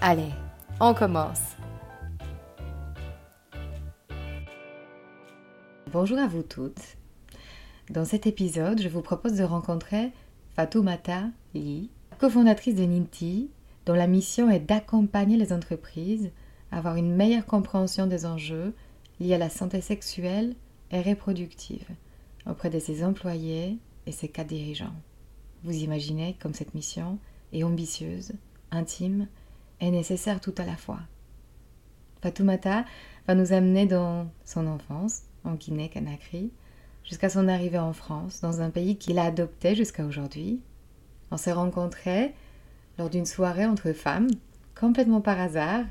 Allez, on commence. Bonjour à vous toutes. Dans cet épisode, je vous propose de rencontrer Fatoumata Lee, cofondatrice de Ninti, dont la mission est d'accompagner les entreprises à avoir une meilleure compréhension des enjeux liés à la santé sexuelle et reproductive auprès de ses employés et ses cas dirigeants. Vous imaginez comme cette mission est ambitieuse, intime est nécessaire tout à la fois. Fatoumata va nous amener dans son enfance, en Guinée-Conakry, jusqu'à son arrivée en France, dans un pays qu'il a adopté jusqu'à aujourd'hui. On s'est rencontrés lors d'une soirée entre femmes, complètement par hasard,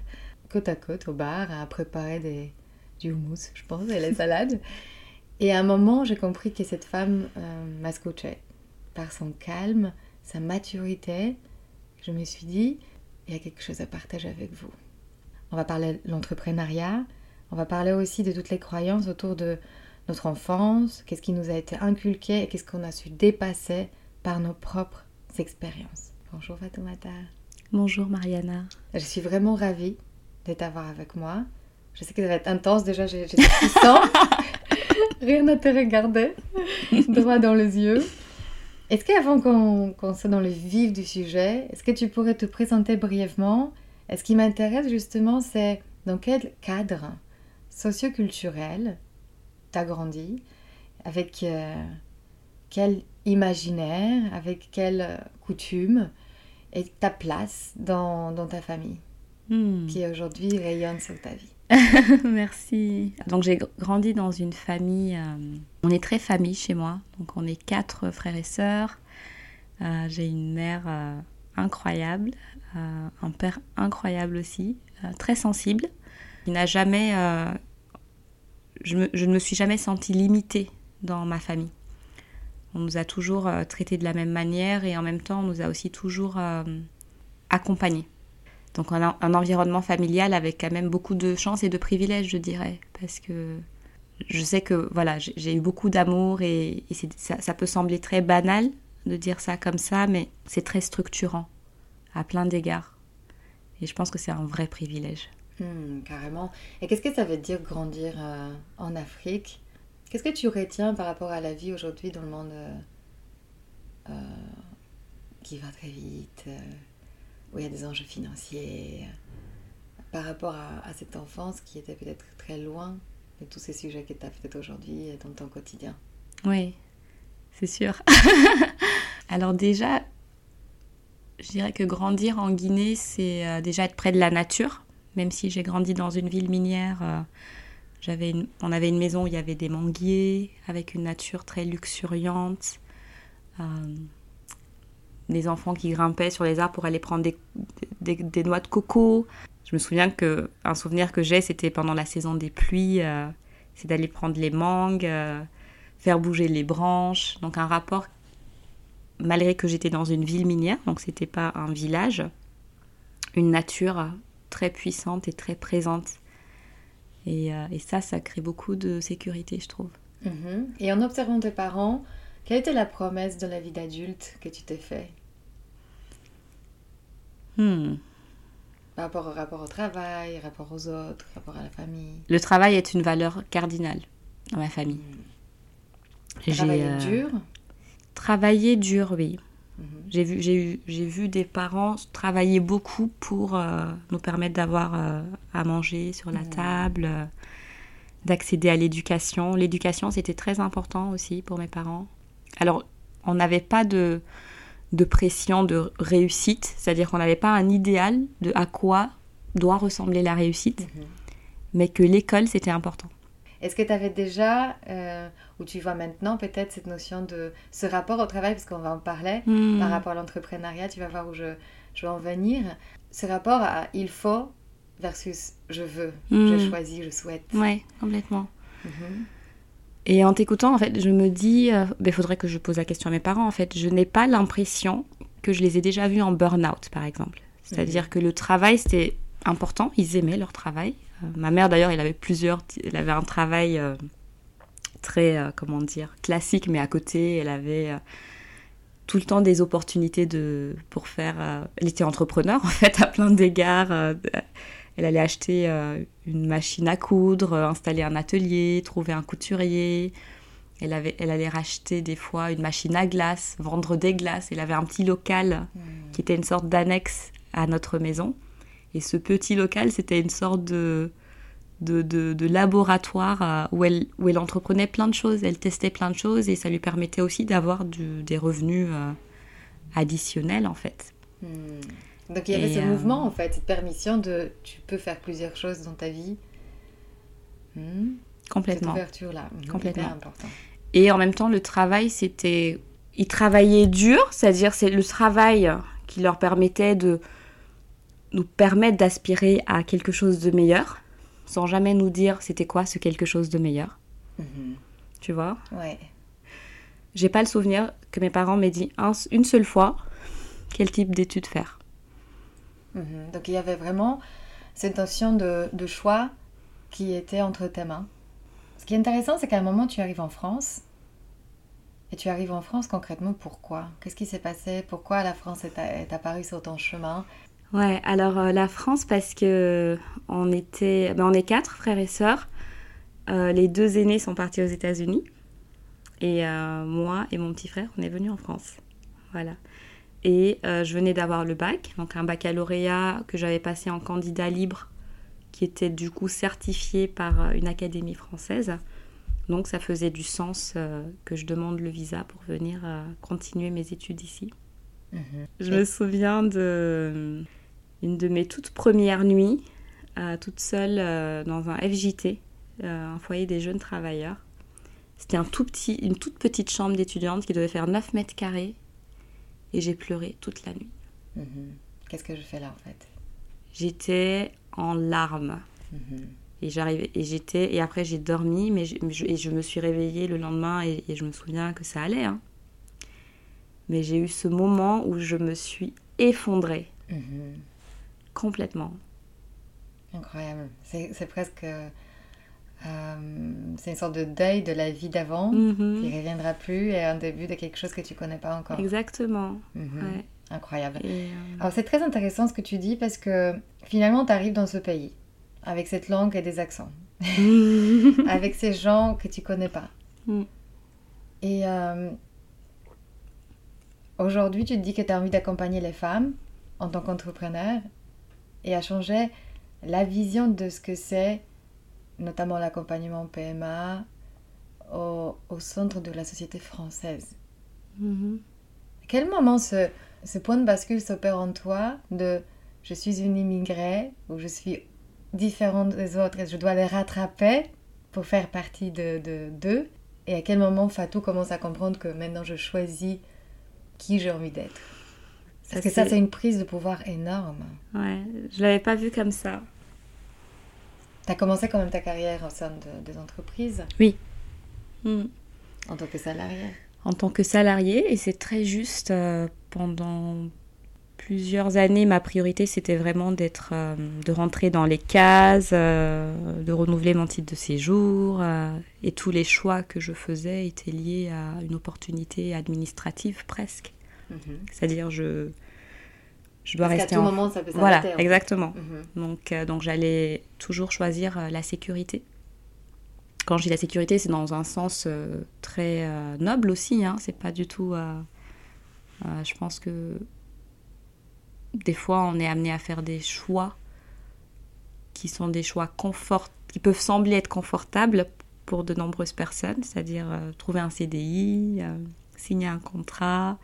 côte à côte au bar, à préparer des, du houmous, je pense, et les salades. Et à un moment, j'ai compris que cette femme euh, m'a scotché par son calme, sa maturité. Je me suis dit, il y a quelque chose à partager avec vous. On va parler de l'entrepreneuriat, on va parler aussi de toutes les croyances autour de notre enfance, qu'est-ce qui nous a été inculqué et qu'est-ce qu'on a su dépasser par nos propres expériences. Bonjour Fatoumata. Bonjour Mariana. Je suis vraiment ravie de t'avoir avec moi. Je sais que ça va être intense déjà, j'ai des frissons. Rien à te regarder droit dans les yeux. Est-ce qu'avant qu'on soit dans le vif du sujet, est-ce que tu pourrais te présenter brièvement? Et ce qui m'intéresse justement, c'est dans quel cadre socioculturel tu as grandi? Avec euh, quel imaginaire Avec quelle coutume Et ta place dans, ta famille? Hmm. qui aujourd'hui rayonne sur ta vie Merci. Donc j'ai grandi dans une famille, euh, on est très famille chez moi, donc on est quatre frères et sœurs. Euh, j'ai une mère euh, incroyable, un père incroyable aussi, très sensible. Il n'a jamais, je, je, ne me suis jamais sentie limitée dans ma famille. On nous a toujours traités de la même manière et en même temps on nous a aussi toujours accompagnés. Donc un, un, environnement familial avec quand même beaucoup de chance et de privilèges, je dirais, parce que je sais que voilà, j'ai eu beaucoup d'amour et, ça, peut sembler très banal de dire ça comme ça, mais c'est très structurant à plein d'égards. Et je pense que c'est un vrai privilège. Hmm, carrément. Et qu'est-ce que ça veut dire grandir euh, en Afrique? Qu'est-ce que tu retiens par rapport à la vie aujourd'hui dans le monde euh, euh, qui va très vite où il y a des enjeux financiers, par rapport à, cette enfance qui était peut-être très loin de tous ces sujets que tu as peut-être aujourd'hui dans ton quotidien. Oui, c'est sûr. Alors déjà, je dirais que grandir en Guinée, c'est euh, déjà être près de la nature. Même si j'ai grandi dans une ville minière, euh, j'avais on avait une maison où il y avait des manguiers, avec une nature très luxuriante. Euh, des enfants qui grimpaient sur les arbres pour aller prendre des, noix de coco. Je me souviens que un souvenir que j'ai, c'était pendant la saison des pluies, euh, c'est d'aller prendre les mangues, euh, faire bouger les branches. Donc un rapport, malgré que j'étais dans une ville minière, donc c'était pas un village, une nature très puissante et très présente. Et, euh, ça, ça crée beaucoup de sécurité, je trouve. Mhm. Et en observant tes parents, quelle était la promesse de la vie d'adulte que tu t'es fait? Hmm. Par rapport au rapport au travail, rapport aux autres, rapport à la famille. Le travail est une valeur cardinale dans ma famille. Hmm. Travailler euh, dur Travailler dur, oui. Mhm. J'ai vu, j'ai j'ai vu des parents travailler beaucoup pour euh, nous permettre d'avoir euh, à manger sur la mhm. table, euh, d'accéder à l'éducation. L'éducation, c'était très important aussi pour mes parents. Alors, on n'avait pas de, de pression de réussite, c'est-à-dire qu'on n'avait pas un idéal de à quoi doit ressembler la réussite, mhm. mais que l'école, c'était important. Est-ce que tu avais déjà, euh, ou tu vois maintenant peut-être cette notion de ce rapport au travail, parce qu'on va en parler, hmm. par rapport à l'entrepreneuriat, tu vas voir où je, je vais en venir, ce rapport à il faut versus je veux, je hmm. choisis, je souhaite. Oui, complètement. Mhm. Et en t'écoutant, en fait, je me dis, il euh, ben, faudrait que je pose la question à mes parents, en fait. Je n'ai pas l'impression que je les ai déjà vus en burn-out, par exemple. C'est-à-dire mhm. que le travail, c'était important, ils aimaient leur travail, euh, ma mère d'ailleurs, elle avait plusieurs, elle avait un travail euh, très, comment dire, classique, mais à côté, elle avait tout le temps des opportunités de, pour faire... elle était entrepreneur en fait à plein d'égards. Elle allait acheter une machine à coudre, installer un atelier, trouver un couturier. Elle, avait, elle allait racheter des fois une machine à glace, vendre des glaces. Elle avait un petit local mmh. qui était une sorte d'annexe à notre maison. Et ce petit local, c'était une sorte de, de, laboratoire euh, où elle, où elle entreprenait plein de choses, elle testait plein de choses et ça lui permettait aussi d'avoir des revenus euh, additionnels en fait. Hmm. Donc il y avait ce euh, mouvement en fait, cette permission de tu peux faire plusieurs choses dans ta vie. Hmm. Complètement. Cette ouverture-là, hmm, complètement. Important. Et en même temps, le travail, c'était. Ils travaillaient dur, c'est-à-dire c'est le travail qui leur permettait de nous permettre d'aspirer à quelque chose de meilleur, sans jamais nous dire c'était quoi ce quelque chose de meilleur. Mhm. Tu vois? Ouais. J'ai pas le souvenir que mes parents m'aient dit une seule fois quel type d'études faire. Mhm. Donc il y avait vraiment cette notion de, de, choix qui était entre tes mains. Ce qui est intéressant, c'est qu'à un moment, tu arrives en France. Et tu arrives en France concrètement pourquoi? Qu'est-ce qui s'est passé? Pourquoi la France est, est apparue sur ton chemin? Ouais, alors euh, la France, parce que on était, ben, on est quatre frères et sœurs. Euh, les deux aînés sont partis aux États-Unis. Et euh, moi et mon petit frère, on est venus en France. Voilà. Et je venais d'avoir le bac, donc un baccalauréat que j'avais passé en candidat libre, qui était du coup certifié par une académie française. Donc ça faisait du sens que je demande le visa pour venir continuer mes études ici. Mhm. Je me souviens de une de mes toutes premières nuits, euh, toute seule euh, dans un FJT, euh, un foyer des jeunes travailleurs. C'était un tout petit, une toute petite chambre d'étudiante qui devait faire 9 mètres carrés. Et j'ai pleuré toute la nuit. Mhm. Qu'est-ce que je fais là en fait? J'étais en larmes. Mhm. Et j'arrivais et j'étais et après j'ai dormi mais je, et je me suis réveillée le lendemain et, je me souviens que ça allait. Hein. Mais j'ai eu ce moment où je me suis effondrée. Mhm. Complètement. Incroyable. C'est presque... Euh, c'est une sorte de deuil de la vie d'avant qui mhm. qui reviendra plus et un début de quelque chose que tu connais pas encore. Exactement. Mhm. Incroyable. Euh, Alors c'est très intéressant ce que tu dis parce que finalement tu arrives dans ce pays avec cette langue et des accents, avec ces gens que tu connais pas. Mm. Et euh, aujourd'hui tu te dis que tu as envie d'accompagner les femmes en tant qu'entrepreneur et à changer la vision de ce que c'est, notamment l'accompagnement PMA, au, centre de la société française. Mm-hmm. À quel moment ce, ce point de bascule s'opère en toi de je suis une immigrée ou je suis différente des autres et je dois les rattraper pour faire partie de d'eux et à quel moment Fatou commence à comprendre que maintenant je choisis qui j'ai envie d'être? Parce que ça, c'est une prise de pouvoir énorme. Ouais, je l'avais pas vu comme ça. Tu as commencé quand même ta carrière au sein des entreprises Oui. Hmm. En tant que salarié En tant que salarié, et c'est très juste, euh, pendant plusieurs années, ma priorité, c'était vraiment d'être, euh, de rentrer dans les cases, euh, de renouveler mon titre de séjour, et tous les choix que je faisais étaient liés à une opportunité administrative presque. Mhm. C'est-à-dire, je, je dois rester à tout moment, ça peut Voilà, exactement. Mhm. Donc, euh, donc j'allais toujours choisir euh, la sécurité. Quand je dis la sécurité, c'est dans un sens euh, très noble aussi. Hein. C'est pas du tout je pense que des fois, on est amené à faire des choix qui sont des choix confort qui peuvent sembler être confortables pour de nombreuses personnes, c'est-à-dire trouver un CDI, signer un contrat,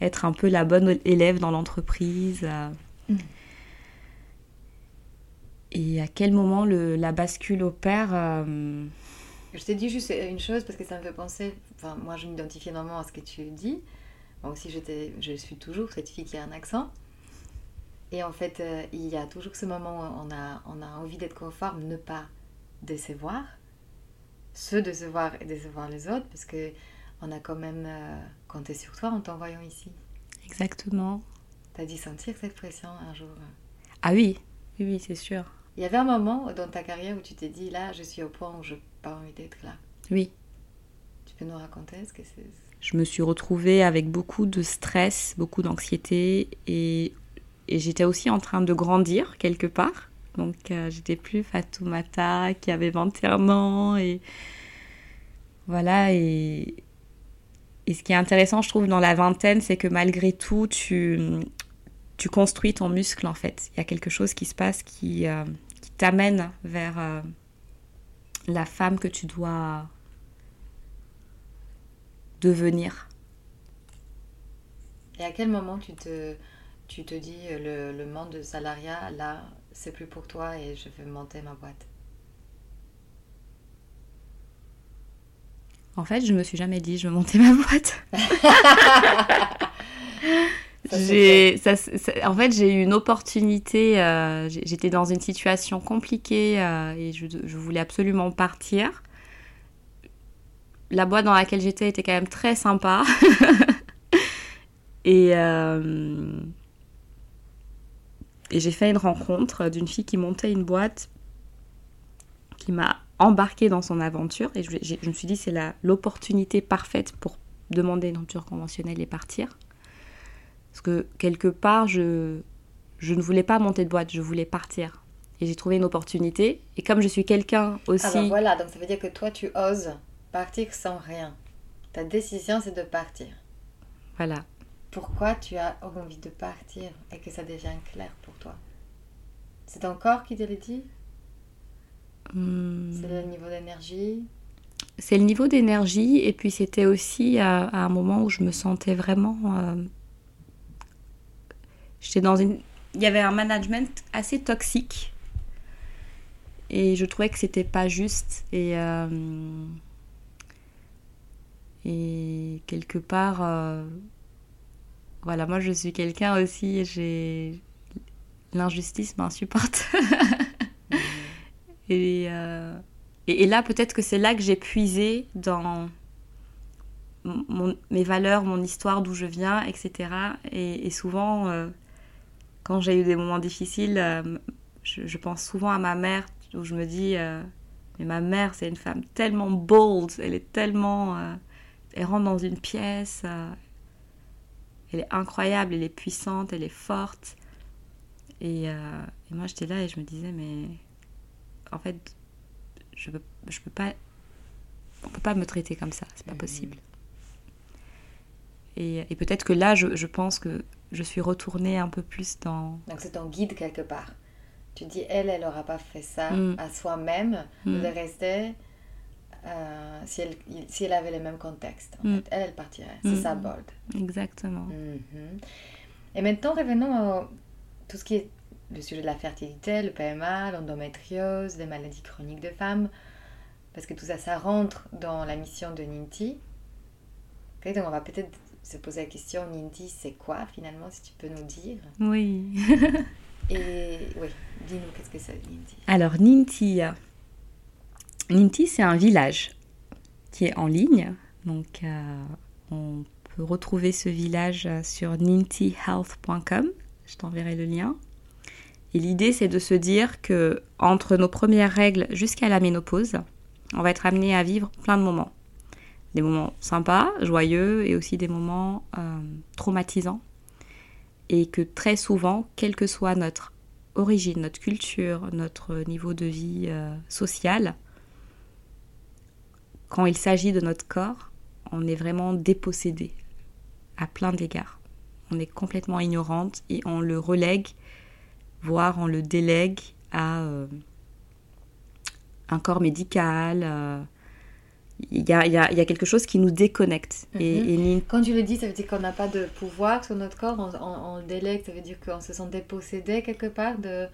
être un peu la bonne élève dans l'entreprise. Mm. Et à quel moment le, la bascule opère Je t'ai dit juste une chose parce que ça me fait penser, enfin, moi je m'identifie énormément à ce que tu dis. Moi aussi, je suis toujours cette fille qui a un accent. Et en fait, euh, il y a toujours ce moment où on a, on a envie d'être conforme, ne pas décevoir, se décevoir et décevoir les autres, parce que on a quand même euh, compté sur toi en t'envoyant ici. Exactement. T'as dû sentir cette pression un jour Ah oui, oui, oui, c'est sûr. Il y avait un moment dans ta carrière où tu t'es dit, là, je suis au point où je n'ai pas envie d'être là. Oui. Tu peux nous raconter ce que c'est? Je me suis retrouvée avec beaucoup de stress, beaucoup d'anxiété et et j'étais aussi en train de grandir quelque part. Donc euh, j'étais plus Fatoumata qui avait 21 ans et voilà et et ce qui est intéressant je trouve dans la vingtaine c'est que malgré tout tu tu construis ton muscle en fait. Il y a quelque chose qui se passe qui, euh, qui t'amène vers euh, la femme que tu dois devenir. Et à quel moment tu te tu te dis euh, le, le monde de salariat, là, c'est plus pour toi et je vais monter ma boîte? En fait, je me suis jamais dit je vais monter ma boîte. j'ai, en fait, j'ai eu une opportunité. Euh, j'étais dans une situation compliquée euh, et je, je, voulais absolument partir. La boîte dans laquelle j'étais était quand même très sympa. et et j'ai fait une rencontre d'une fille qui montait une boîte, qui m'a embarquée dans son aventure. Et je, je me suis dit, c'est l'opportunité parfaite pour demander une rupture conventionnelle et partir. Parce que quelque part, je, je ne voulais pas monter de boîte, je voulais partir. Et j'ai trouvé une opportunité. Et comme je suis quelqu'un aussi. Ah ben voilà, donc ça veut dire que toi, tu oses partir sans rien. Ta décision, c'est de partir. Voilà pourquoi tu as envie de partir et que ça devient clair pour toi? C'est ton corps qui te le dit? Hmm. C'est le niveau d'énergie C'est le niveau d'énergie et puis c'était aussi à, un moment où je me sentais vraiment... Euh, j'étais dans une... Il y avait un management assez toxique et je trouvais que c'était pas juste et... Euh, et quelque part... Euh, voilà, moi je suis quelqu'un aussi, j'ai l'injustice m'insupporte. Euh, et, et, là, peut-être que c'est là que j'ai puisé dans mes valeurs, mon histoire, d'où je viens, etc. Et, souvent, euh, quand j'ai eu des moments difficiles, euh, je, pense souvent à ma mère, où je me dis, mais ma mère, c'est une femme tellement bold, elle est tellement... elle rentre dans une pièce elle est incroyable, elle est puissante, elle est forte. Et, moi, j'étais là et je me disais, mais en fait, je peux, je peux pas, on peut pas me traiter comme ça, c'est pas mhm. possible. Et, et peut-être que là, je, je, pense que je suis retournée un peu plus dans. Donc c'est ton guide quelque part. Tu dis, elle, elle n'aura pas fait ça mm. à soi-même, mm. de rester euh, si, elle, si elle avait le même contexte. En mm. fait. Elle, elle partirait. C'est mm. ça, bold. Exactement. Mm-hmm. Et maintenant, revenons à tout ce qui est le sujet de la fertilité, le PMA, l'endométriose, les maladies chroniques de femmes, parce que tout ça, ça rentre dans la mission de Ninti. donc on va peut-être se poser la question, Ninti, c'est quoi finalement, si tu peux nous dire? Oui. Et oui, dis-nous, qu'est-ce que c'est Ninti? Alors, Ninti, Ninti, c'est un village qui est en ligne. Donc, euh, on peut retrouver ce village sur nintihealth.com. Je t'enverrai le lien. Et l'idée, c'est de se dire que entre nos premières règles jusqu'à la ménopause, on va être amené à vivre plein de moments. Des moments sympas, joyeux et aussi des moments euh, traumatisants. Et que très souvent, quelle que soit notre origine, notre culture, notre niveau de vie euh, social, quand il s'agit de notre corps, on est vraiment dépossédé à plein d'égards. on est complètement ignorante et on le relègue, voire on le délègue à euh, un corps médical. euh, Il y, a, il y a- il y a quelque chose qui nous déconnecte. Et, Mhm. et Quand tu le dis, ça veut dire qu'on n'a pas de pouvoir sur notre corps, on, on- on le délègue, ça veut dire qu'on se sent dépossédé quelque part de,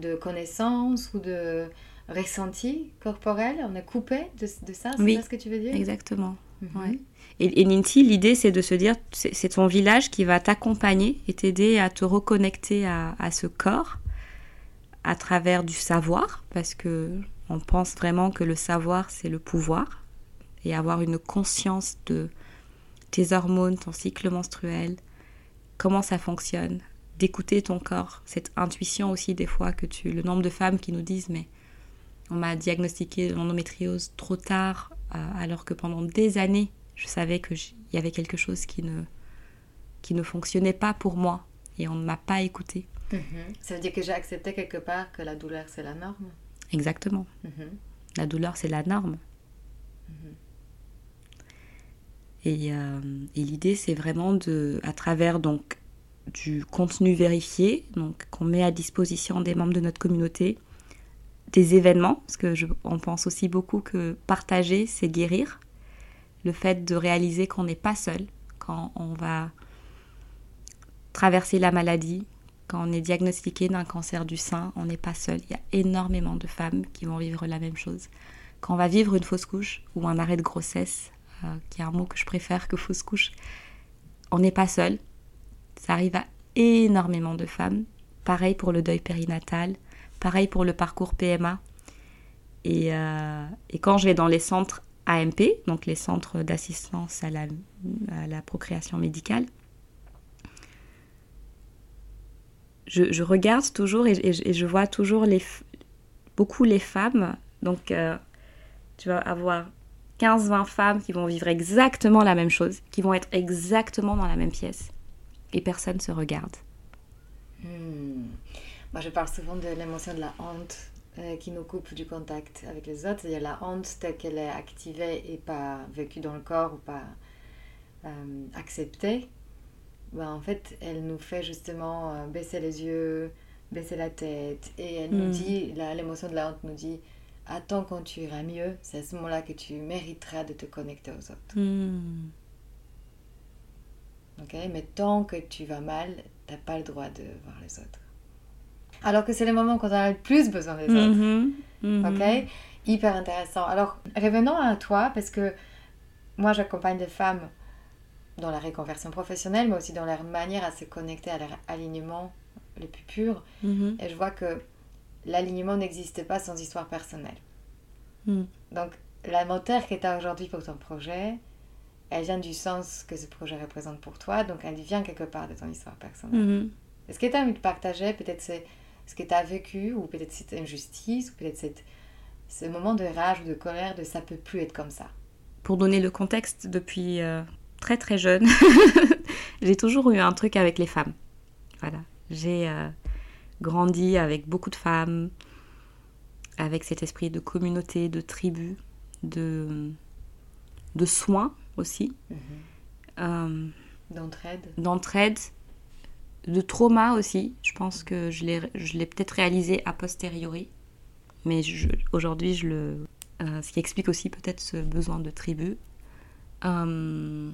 de connaissances ou de ressenti corporel, on est coupé de, de ça, c'est Oui. ça ce que tu veux dire? Exactement. Mhm. Et, et Ninti, l'idée, c'est de se dire, c'est ton village qui va t'accompagner et t'aider à te reconnecter à, à ce corps à travers du savoir, parce que on pense vraiment que le savoir, c'est le pouvoir, et avoir une conscience de tes hormones, ton cycle menstruel, comment ça fonctionne, d'écouter ton corps, cette intuition aussi des fois que tu, le nombre de femmes qui nous disent, mais on m'a diagnostiqué l'endométriose trop tard, alors que pendant des années, je savais qu'il y avait quelque chose qui ne, qui ne fonctionnait pas pour moi et on ne m'a pas écouté. Mhm. Ça veut dire que j'ai accepté quelque part que la douleur c'est la norme. Exactement. Mhm. La douleur, c'est la norme. Et, euh, et l'idée, c'est vraiment de, à travers donc du contenu vérifié, donc qu'on met à disposition des membres de notre communauté, des événements, parce que on pense aussi beaucoup que partager, c'est guérir. Le fait de réaliser qu'on n'est pas seul quand on va traverser la maladie, quand on est diagnostiqué d'un cancer du sein, on n'est pas seul. Il y a énormément de femmes qui vont vivre la même chose. Quand on va vivre une fausse couche ou un arrêt de grossesse, euh, qui est un mot que je préfère que fausse couche, on n'est pas seul. Ça arrive à énormément de femmes. Pareil pour le deuil périnatal, pareil pour le parcours PMA. Et, euh, et quand je vais dans les centres AMP, donc les centres d'assistance à la, à la procréation médicale, je, regarde toujours et, je vois toujours les, beaucoup les femmes. Donc, euh, tu vas avoir 15-20 femmes qui vont vivre exactement la même chose, qui vont être exactement dans la même pièce. Et personne se regarde. Hmm. Moi, je parle souvent de l'émotion de la honte euh, qui nous coupe du contact avec les autres. C'est-à-dire la honte telle qu'elle est activée et pas vécue dans le corps ou pas euh, acceptée. Ben, en fait, elle nous fait justement euh, baisser les yeux, baisser la tête. Et elle nous Hmm. dit, l'émotion de la honte nous dit, attends quand tu iras mieux, c'est à ce moment-là que tu mériteras de te connecter aux autres. Ok, mais tant que tu vas mal, t'as pas le droit de voir les autres. Alors que c'est le moment quand on a le plus besoin des autres. Mhm. Ok, hyper intéressant. Alors revenons à toi parce que moi j'accompagne des femmes dans la reconversion professionnelle, mais aussi dans leur manière à se connecter à leur alignement le plus pur. Mhm. Et je vois que l'alignement n'existe pas sans histoire personnelle. Mhm. Donc la moteur que tu as aujourd'hui pour ton projet, elle vient du sens que ce projet représente pour toi, donc elle vient quelque part de ton histoire personnelle. Est-ce que tu as envie de partager? Peut-être c'est ce que tu as vécu, ou peut-être cette injustice, ou peut-être cette- ce moment de rage ou de colère de ça peut plus être comme ça. Pour donner le contexte, depuis euh, très très jeune, j'ai toujours eu un truc avec les femmes. Voilà. J'ai euh, grandi avec beaucoup de femmes, avec cet esprit de communauté, de tribu, de, de soins aussi, euh, D'entraide. d'entraide, de trauma aussi. Je pense que je l'ai, peut-être réalisé a posteriori, mais aujourd'hui, je le, euh, ce qui explique aussi peut-être ce besoin de tribu. Euh,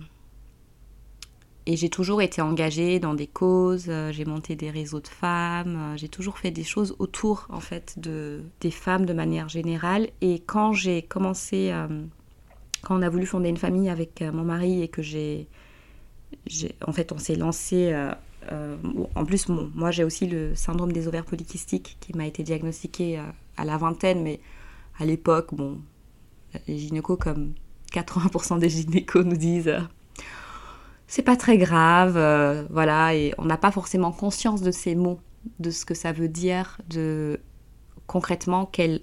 et j'ai toujours été engagée dans des causes, euh, j'ai monté des réseaux de femmes, j'ai toujours fait des choses autour en fait de, des femmes de manière générale. Et quand j'ai commencé, quand on a voulu fonder une famille avec mon mari et que j'ai- en fait on s'est lancé, euh, en plus moi j'ai aussi le syndrome des ovaires polykystiques qui m'a été diagnostiqué euh, à la vingtaine, mais à l'époque, bon, les gynécos comme 80% des gynécos nous disent euh, c'est pas très grave, voilà, et on n'a pas forcément conscience de ces mots, de ce que ça veut dire, de concrètement quelles,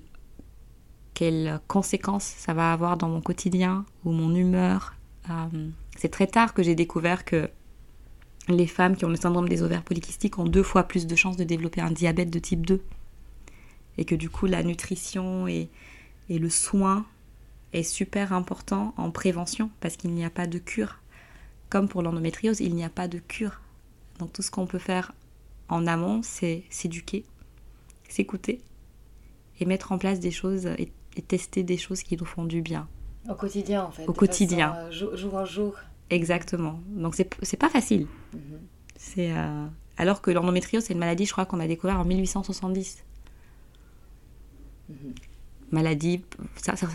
conséquences ça va avoir dans mon quotidien ou mon humeur. C'est très tard que j'ai découvert que les femmes qui ont le syndrome des ovaires polykystiques ont deux fois plus de chances de développer un diabète de type 2. Et que du coup, la nutrition et, et le soin est super important en prévention parce qu'il n'y a pas de cure. Comme pour l'endométriose, il n'y a pas de cure. Donc tout ce qu'on peut faire en amont, c'est s'éduquer, s'écouter et mettre en place des choses et, tester des choses qui nous font du bien. Au quotidien, en fait. Au quotidien. Façon, euh, jour, en jour. Exactement. Donc c'est pas facile. Mhm. C'est euh, alors que l'endométriose, c'est une maladie, je crois qu'on a découvert en 1870. Mhm. Maladie,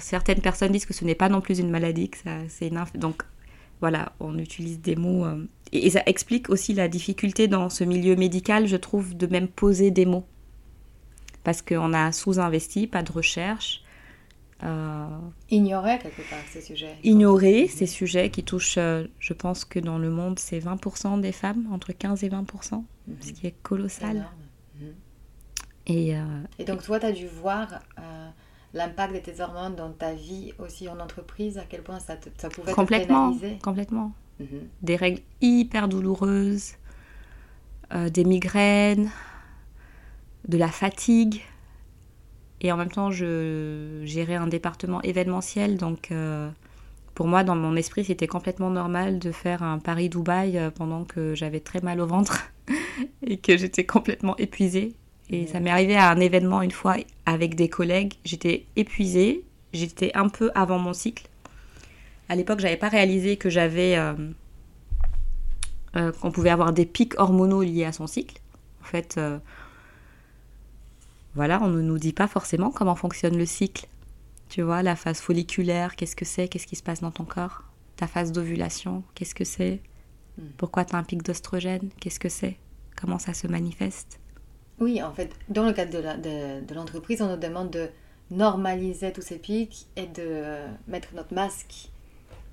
certaines personnes disent que ce n'est pas non plus une maladie, que c'est une donc voilà, on utilise des mots euh, et, ça explique aussi la difficulté dans ce milieu médical, je trouve, de même poser des mots parce qu'on a sous-investi, pas de recherche. Euh, ignorer quelque part ces sujets. Ignorer ces sujets qui touchent, euh, je pense que dans le monde, c'est 20% des femmes, entre 15 et 20%, mhm. ce qui est colossal. Mhm. Et, euh, et, donc toi, tu as dû voir l'impact de tes hormones dans ta vie aussi en entreprise, à quel point ça, te, ça pouvait complètement, te Complètement. Mhm. Des règles hyper douloureuses, des migraines, de la fatigue, et en même temps, je gérais un département événementiel. Donc, euh, pour moi, dans mon esprit, c'était complètement normal de faire un Paris-Dubaï euh, pendant que j'avais très mal au ventre et que j'étais complètement épuisée. Et ça m'est arrivé à un événement une fois avec des collègues. J'étais épuisée. J'étais un peu avant mon cycle. À l'époque, j'avais pas réalisé que j'avais. Euh, qu'on pouvait avoir des pics hormonaux liés à son cycle. En fait, voilà, on ne nous dit pas forcément comment fonctionne le cycle. Tu vois, la phase folliculaire, qu'est-ce que c'est Qu'est-ce qui se passe dans ton corps Ta phase d'ovulation, qu'est-ce que c'est hmm. Pourquoi tu as un pic d'ostrogène Qu'est-ce que c'est Comment ça se manifeste Oui, en fait, dans le cadre de l'entreprise, on nous demande de normaliser tous ces pics et de mettre notre masque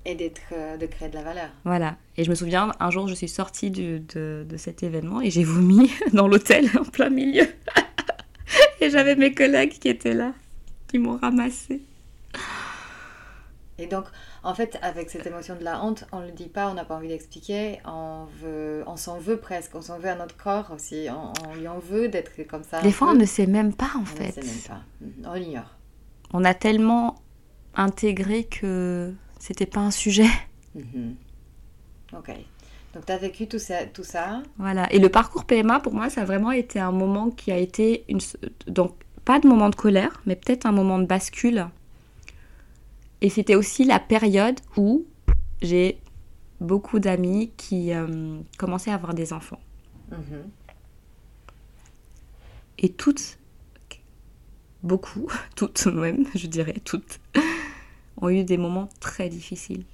et d'être euh, de créer de la valeur. Voilà. Et je me souviens, un jour, je suis sortie de, de cet événement et j'ai vomi dans l'hôtel en plein milieu. Et j'avais mes collègues qui étaient là, qui m'ont ramassé. Et donc, en fait, avec cette émotion de la honte, on ne le dit pas, on n'a pas envie d'expliquer, on, veut, on s'en veut presque, on s'en veut à notre corps aussi, on, lui en veut d'être comme ça. Des fois, on ne sait même pas, en fait. On ne sait même pas, mm, on l'ignore. On a tellement intégré que c'était pas un sujet. Mm-hmm. Ok. Donc tu as vécu tout ça, tout ça. Voilà. Et le parcours PMA, pour moi, ça a vraiment été un moment qui a été... Une... Donc, pas de moment de colère, mais peut-être un moment de bascule. Et c'était aussi la période où j'ai beaucoup d'amis qui euh, commençaient à avoir des enfants. Mhm. Et toutes, beaucoup, toutes même, je dirais, toutes, ont eu des moments très difficiles.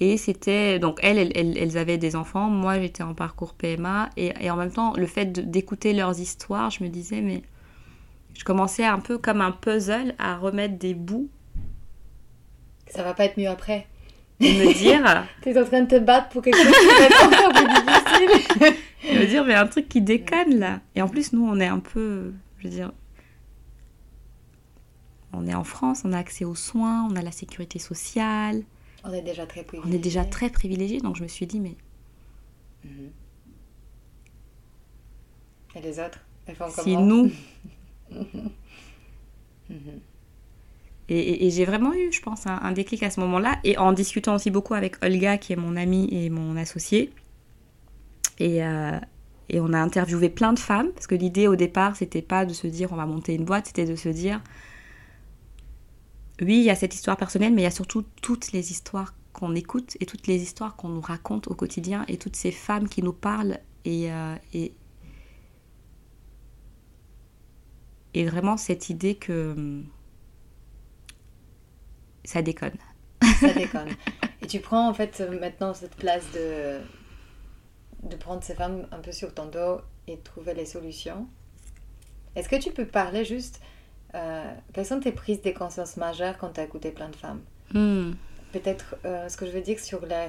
Et c'était donc elles, elles, avaient des enfants, moi j'étais en parcours PMA et, en même temps le fait d'écouter leurs histoires, je me disais mais je commençais un peu comme un puzzle à remettre des bouts. Ça va pas être mieux après. Et me dire. tu es en train de te battre pour quelque chose qui va être encore plus difficile. et me dire mais un truc qui déconne là. Et en plus nous on est un peu, je veux dire, on est en France, on a accès aux soins, on a la sécurité sociale. On est déjà très privilégié. On est déjà très privilégié, donc je me suis dit, mais. Mhm. Et les autres Elles font Si nous. Mhm. Et, j'ai vraiment eu, je pense, un, déclic à ce moment-là. Et en discutant aussi beaucoup avec Olga, qui est mon amie et mon associé. Et, euh, et on a interviewé plein de femmes, parce que l'idée au départ, c'était pas de se dire on va monter une boîte, c'était de se dire oui, il y a cette histoire personnelle, mais il y a surtout toutes les histoires qu'on écoute et toutes les histoires qu'on nous raconte au quotidien et toutes ces femmes qui nous parlent et, euh, et, vraiment cette idée que hum, ça déconne. Ça déconne. et tu prends en fait maintenant cette place de, de prendre ces femmes un peu sur ton dos et trouver les solutions. Est-ce que tu peux parler juste euh, quelles sont tes prises de conscience majeures quand tu as écouté plein de femmes hmm. Peut-être euh, ce que je veux dire sur les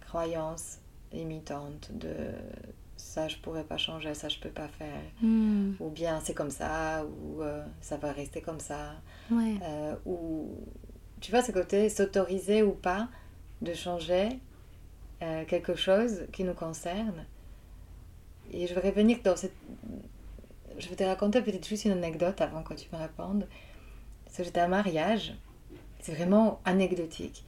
croyances limitantes de ça je pourrais pas changer, ça je peux pas faire, hmm. ou bien c'est comme ça, ou euh, ça va rester comme ça, ou tu vois ce côté s'autoriser ou pas de changer quelque chose qui nous concerne. Et je vais revenir dans cette, je vais te raconter peut-être juste une anecdote avant que tu me répondes. Parce j'étais à un mariage, c'est vraiment anecdotique.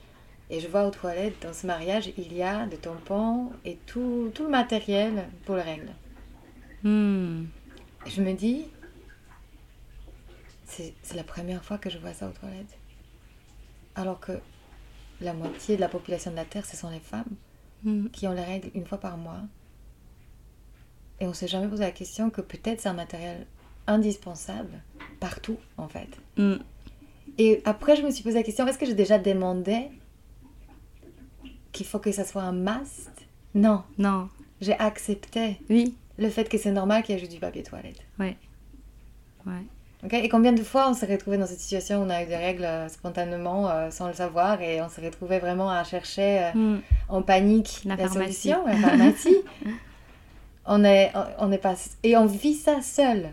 Et je vois aux toilettes, dans ce mariage, il y a des tampons et tout, tout le matériel pour les règles. Hmm. Et je me dis, c'est c'est la première fois que je vois ça aux toilettes. Alors que la moitié de la population de la Terre, ce sont les femmes Hmm. qui ont les règles une fois par mois. Et on ne s'est jamais posé la question que peut-être c'est un matériel indispensable partout, en fait. Hmm. Et après, je me suis posé la question, est-ce que j'ai déjà demandé qu'il faut que ça soit un must? Non, Non. j'ai accepté Oui. le fait que c'est normal qu'il y ait juste du papier toilette. Ouais. Ouais. Ok et combien de fois on s'est retrouvé dans cette situation où on a eu des règles euh, spontanément euh, sans le savoir et on s'est retrouvé vraiment à chercher euh, Hmm. en panique La la, solution, la pharmacie? on est, on est pas et on vit ça seul.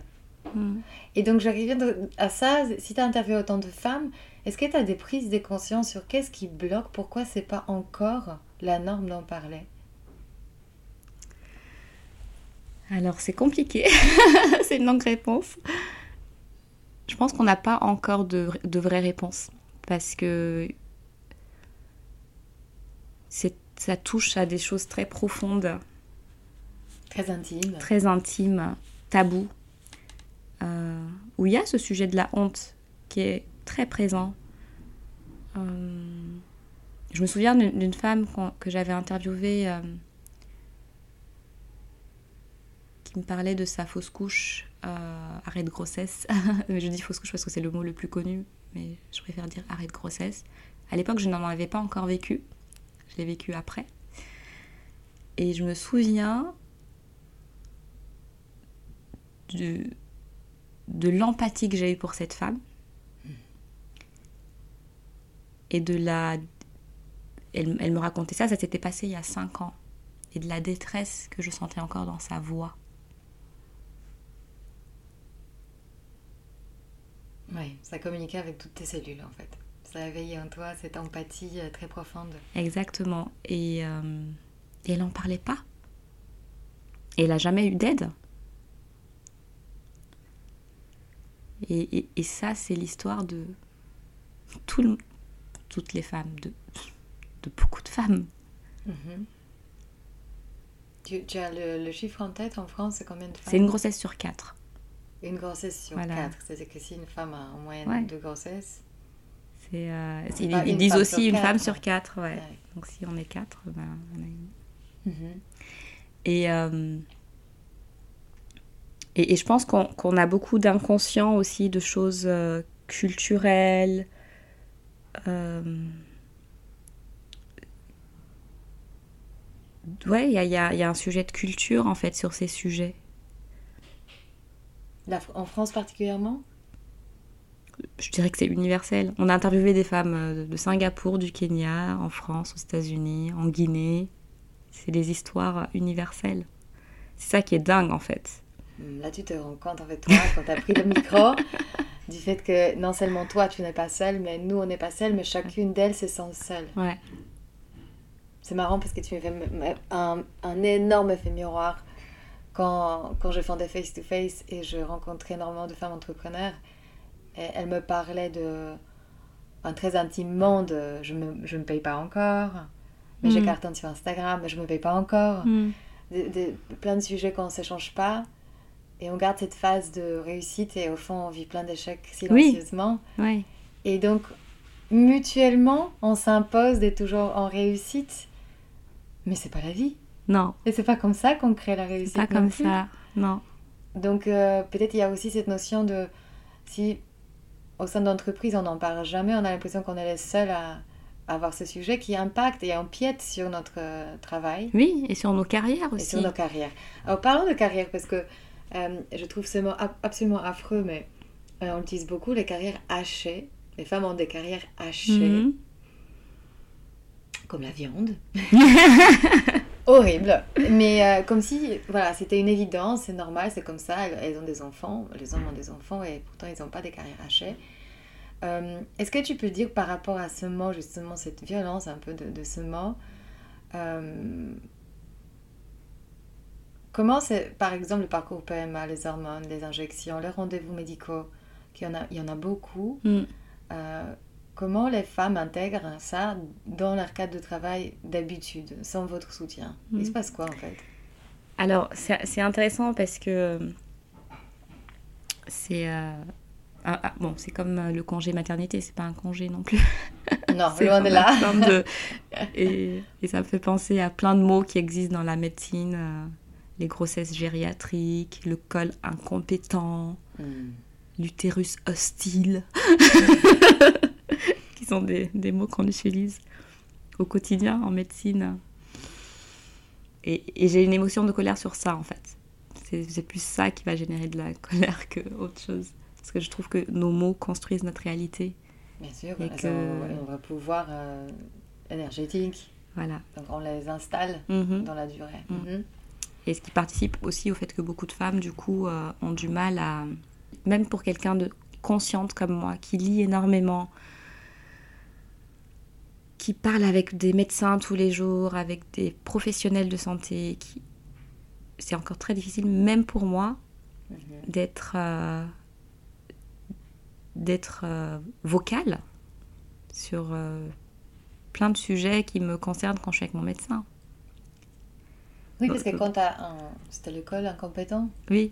Hmm. Et donc j'arrive à ça. Si tu as interviewé autant de femmes, est-ce que tu as des prises de conscience sur qu'est-ce qui bloque, pourquoi c'est pas encore la norme d'en parler? Alors, c'est compliqué. c'est une longue réponse. Je pense qu'on n'a pas encore de, de vraies réponses. Parce que ça touche à des choses très profondes, Très intime. très intimes, tabous. euh, où il y a ce sujet de la honte qui est très présent. Euh, je me souviens d'une femme que j'avais interviewée euh, qui me parlait de sa fausse couche, arrêt de grossesse. je dis fausse couche parce que c'est le mot le plus connu, mais je préfère dire arrêt de grossesse. À l'époque, je n'en avais pas encore vécu. Je l'ai vécu après. Et je me souviens de, de l'empathie que j'ai eue pour cette femme et de la... Elle, elle me racontait ça, ça s'était passé il y a cinq ans. Et de la détresse que je sentais encore dans sa voix. Oui, ça communiquait avec toutes tes cellules en fait. Ça a éveillé en toi cette empathie euh, très profonde. Exactement. Et, euh, et elle n'en parlait pas. Et elle n'a jamais eu d'aide. Et, et- et ça, c'est l'histoire de tout le- toutes les femmes, de, de beaucoup de femmes. Mhm. Tu, tu as le, le chiffre en tête en France, c'est combien de femmes? C'est une grossesse sur quatre. Une grossesse sur Voilà. quatre. C'est-à-dire que si une femme a en moyenne Ouais. deux grossesses, euh, ils, disent aussi une quatre. femme sur quatre. Ouais. Ouais. Donc si on est quatre, ben, on a une. Mhm. Et, euh, et, et je pense qu'on a beaucoup d'inconscient aussi de choses euh, culturelles. euh, Ouais, il y a, il y a- il y a un sujet de culture en fait sur ces sujets. La- en France particulièrement? Je dirais que c'est universel. On a interviewé des femmes euh, de Singapour, du Kenya, en France, aux États-Unis, en Guinée. C'est des histoires universelles. C'est ça qui est dingue en fait. Hmm, Là, tu te rends compte, en fait, toi, quand tu as pris le micro, du fait que non seulement toi, tu n'es pas seule, mais nous, on n'est pas seule, mais chacune d'elles se sent seule. Ouais. C'est marrant parce que tu me fais un, un énorme effet miroir quand, quand je fais des face-to-face et je rencontrais énormément de femmes entrepreneurs. Et elles me parlaient de. enfin, très intimement de je me, je me paye pas encore, mais j'ai Mhm. cartonne sur Instagram, mais je me paye pas encore. Mm. de, de- plein de sujets qu'on ne s'échange pas. Et on garde cette phase de réussite et au fond, on vit plein d'échecs silencieusement. Et donc, mutuellement, on s'impose d'être toujours en réussite. Mais c'est pas la vie. Non, Et c'est pas comme ça qu'on crée la réussite. pas comme plus. ça. Non. Donc, euh, peut-être il y a aussi cette notion de si au sein d'entreprise on n'en parle jamais, on a l'impression qu'on est les seuls à, à avoir ce sujet qui impacte et empiète sur notre euh, travail. Oui, et sur nos carrières et aussi. sur nos carrières. Alors parlons de carrière parce que euh, je trouve ce mot ab- absolument affreux, mais euh, on utilise beaucoup les carrières hachées. Les femmes ont des carrières hachées, Mhm. comme la viande. Horrible. Mais euh, comme si, voilà, c'était une évidence, c'est normal, c'est comme ça. Elles, elles ont des enfants, les hommes ont des enfants et pourtant ils n'ont pas des carrières hachées. Euh, Est-ce que tu peux dire par rapport à ce mot, justement, cette violence un peu de, de ce mot, euh, comment c'est, par exemple, le parcours PMA, les hormones, les injections, les rendez-vous médicaux, qu'il y en a, il y en a beaucoup. Mm. Euh, comment les femmes intègrent ça dans leur cadre de travail d'habitude, sans votre soutien? Il se passe quoi en fait? Alors, c'est c'est intéressant parce que c'est. euh, ah, ah, bon, c'est comme euh, le congé maternité, c'est pas un congé non plus. Non, loin de là. de- et, et ça me fait penser à plein de mots qui existent dans la médecine euh, les grossesses gériatriques, le col incompétent, Hmm. l'utérus hostile, qui sont des, des mots qu'on utilise au quotidien en médecine. Et, et j'ai une émotion de colère sur ça, en fait. C'est plus ça qui va générer de la colère que autre chose. Parce que je trouve que nos mots construisent notre réalité. Bien sûr, Et que- un vrai pouvoir euh, énergétique. Voilà. Donc on les installe Mhm. dans la durée. Mm. Mhm. Et ce qui participe aussi au fait que beaucoup de femmes, du coup, euh, ont du mal à. Même pour quelqu'un de consciente comme moi, qui lit énormément, qui parle avec des médecins tous les jours, avec des professionnels de santé, qui. C'est encore très difficile, même pour moi, Mhm. d'être. euh, d'être euh, vocale sur euh, plein de sujets qui me concernent quand je suis avec mon médecin. Oui, parce que quand tu as un... C'était le col incompétent, Oui,